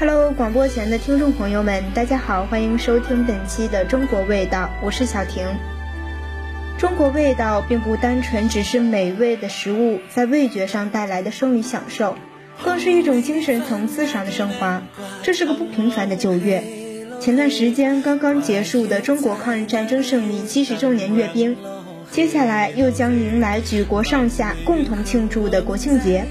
Hello，广播前的听众朋友们，大家好，欢迎收听本期的中国味道，我是小婷。中国味道并不单纯只是美味的食物在味觉上带来的生理享受，更是一种精神层次上的升华。这是个不平凡的九月，前段时间刚刚结束的中国抗日战争胜利七十周年阅兵，接下来又将迎来举国上下共同庆祝的国庆节。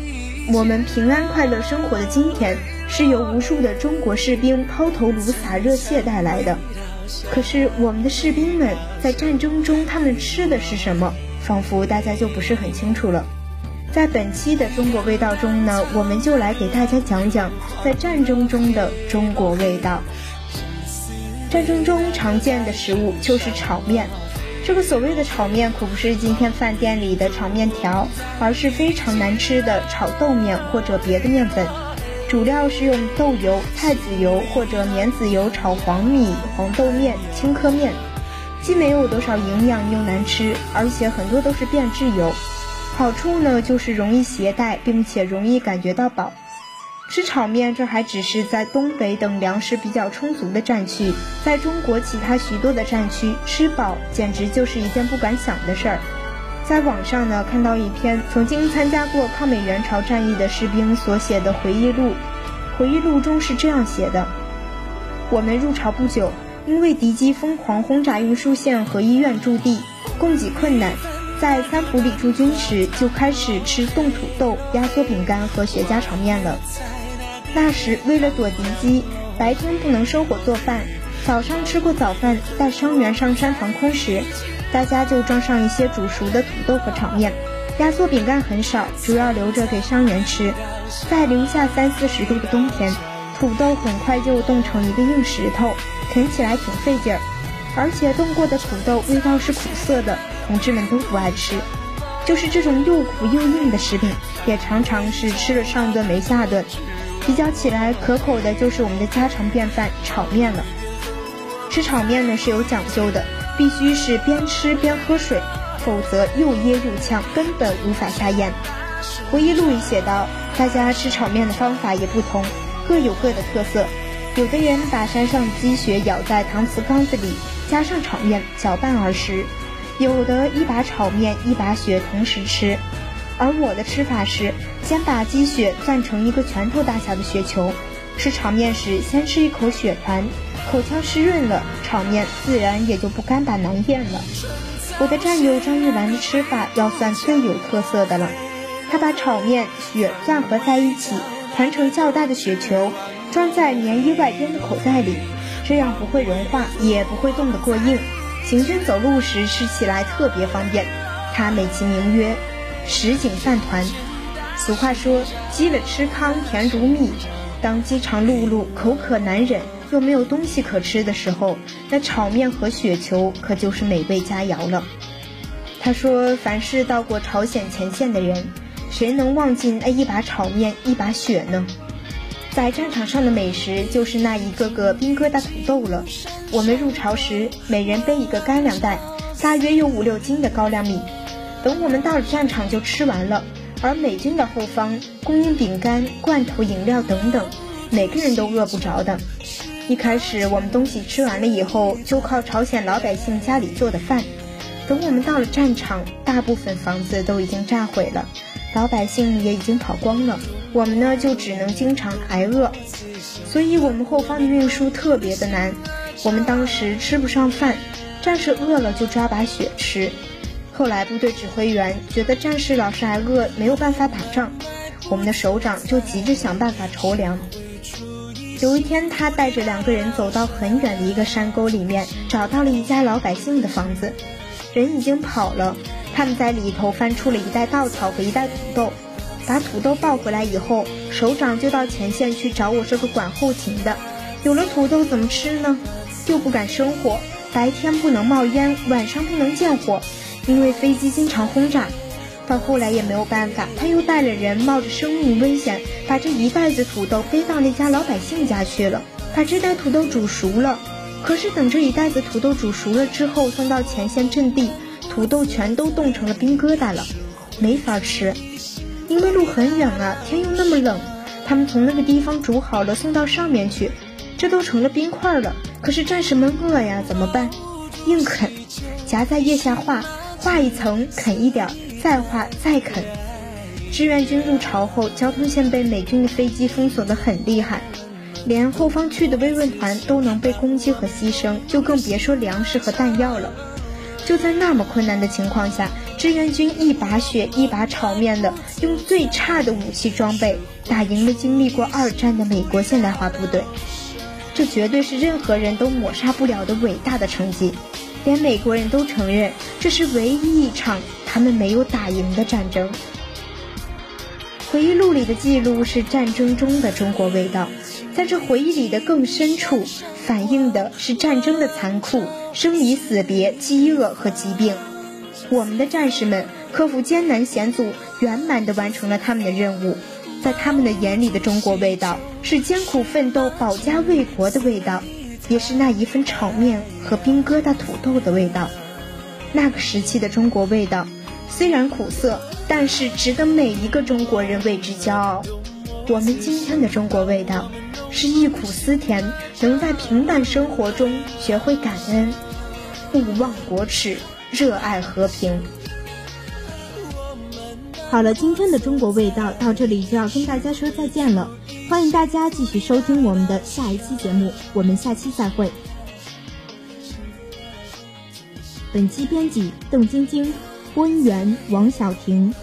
我们平安快乐生活的今天。是由无数的中国士兵抛头颅洒热血带来的。可是我们的士兵们在战争中，他们吃的是什么？仿佛大家就不是很清楚了。在本期的中国味道中呢，我们就来给大家讲讲在战争中的中国味道。战争中常见的食物就是炒面。这个所谓的炒面可不是今天饭店里的炒面条，而是非常难吃的炒豆面或者别的面粉。主料是用豆油、菜籽油或者棉籽油炒黄米、黄豆面、青稞面，既没有多少营养又难吃，而且很多都是变质油。好处呢就是容易携带，并且容易感觉到饱。吃炒面这还只是在东北等粮食比较充足的战区，在中国其他许多的战区，吃饱简直就是一件不敢想的事儿。在网上呢，看到一篇曾经参加过抗美援朝战役的士兵所写的回忆录。回忆录中是这样写的：我们入朝不久，因为敌机疯狂轰炸运输线和医院驻地，供给困难，在三浦里驻军时就开始吃冻土豆、压缩饼干和雪茄炒面了。那时为了躲敌机，白天不能生火做饭，早上吃过早饭，带伤员上山防空时。大家就装上一些煮熟的土豆和炒面，压缩饼干很少，主要留着给伤员吃。在零下三四十度的冬天，土豆很快就冻成一个硬石头，啃起来挺费劲儿。而且冻过的土豆味道是苦涩的，同志们都不爱吃。就是这种又苦又硬的食品，也常常是吃了上顿没下顿。比较起来，可口的就是我们的家常便饭炒面了。吃炒面呢是有讲究的。必须是边吃边喝水，否则又噎又呛，根本无法下咽。回忆录里写道，大家吃炒面的方法也不同，各有各的特色。有的人把山上的积雪舀在搪瓷缸子里，加上炒面搅拌而食；有的一把炒面一把雪同时吃。而我的吃法是，先把积雪攥成一个拳头大小的雪球，吃炒面时先吃一口雪团。口腔湿润了，炒面自然也就不干巴难咽了。我的战友张玉兰的吃法要算最有特色的了，她把炒面、雪攥合在一起，团成较大的雪球，装在棉衣外边的口袋里，这样不会融化，也不会冻得过硬。行军走路时吃起来特别方便。她美其名曰“什锦饭团”。俗话说：“饥了吃糠甜如蜜。”当饥肠辘辘、口渴难忍。又没有东西可吃的时候，那炒面和雪球可就是美味佳肴了。他说：“凡是到过朝鲜前线的人，谁能忘记那一把炒面、一把雪呢？在战场上的美食就是那一个个兵疙瘩土豆了。我们入朝时，每人背一个干粮袋，大约有五六斤的高粱米。等我们到了战场就吃完了。而美军的后方供应饼干、罐头、饮料等等，每个人都饿不着的。”一开始我们东西吃完了以后，就靠朝鲜老百姓家里做的饭。等我们到了战场，大部分房子都已经炸毁了，老百姓也已经跑光了。我们呢，就只能经常挨饿。所以，我们后方的运输特别的难。我们当时吃不上饭，战士饿了就抓把雪吃。后来部队指挥员觉得战士老是挨饿，没有办法打仗，我们的首长就急着想办法筹粮。有一天，他带着两个人走到很远的一个山沟里面，找到了一家老百姓的房子。人已经跑了，他们在里头翻出了一袋稻草和一袋土豆。把土豆抱回来以后，首长就到前线去找我这个管后勤的。有了土豆怎么吃呢？又不敢生火，白天不能冒烟，晚上不能见火，因为飞机经常轰炸。到后来也没有办法，他又带了人，冒着生命危险，把这一袋子土豆背到那家老百姓家去了，把这袋土豆煮熟了。可是等这一袋子土豆煮熟了之后，送到前线阵地，土豆全都冻成了冰疙瘩了，没法吃。因为路很远啊，天又那么冷，他们从那个地方煮好了送到上面去，这都成了冰块了。可是战士们饿呀，怎么办？硬啃，夹在腋下画，画一层啃一点，再画再啃。志愿军入朝后，交通线被美军的飞机封锁得很厉害，连后方去的慰问团都能被攻击和牺牲，就更别说粮食和弹药了。就在那么困难的情况下，志愿军一把血一把炒面的，用最差的武器装备，打赢了经历过二战的美国现代化部队。这绝对是任何人都抹杀不了的伟大的成绩，连美国人都承认，这是唯一一场他们没有打赢的战争。回忆录里的记录是战争中的中国味道，在这回忆里的更深处，反映的是战争的残酷、生离死别、饥饿和疾病。我们的战士们克服艰难险阻，圆满地完成了他们的任务。在他们的眼里的中国味道，是艰苦奋斗、保家卫国的味道，也是那一份炒面和冰疙瘩土豆的味道。那个时期的中国味道，虽然苦涩。但是值得每一个中国人为之骄傲。我们今天的中国味道，是忆苦思甜，能在平淡生活中学会感恩，勿忘国耻，热爱和平。好了，今天的中国味道到这里就要跟大家说再见了。欢迎大家继续收听我们的下一期节目，我们下期再会。本期编辑邓晶晶。播音员王晓婷。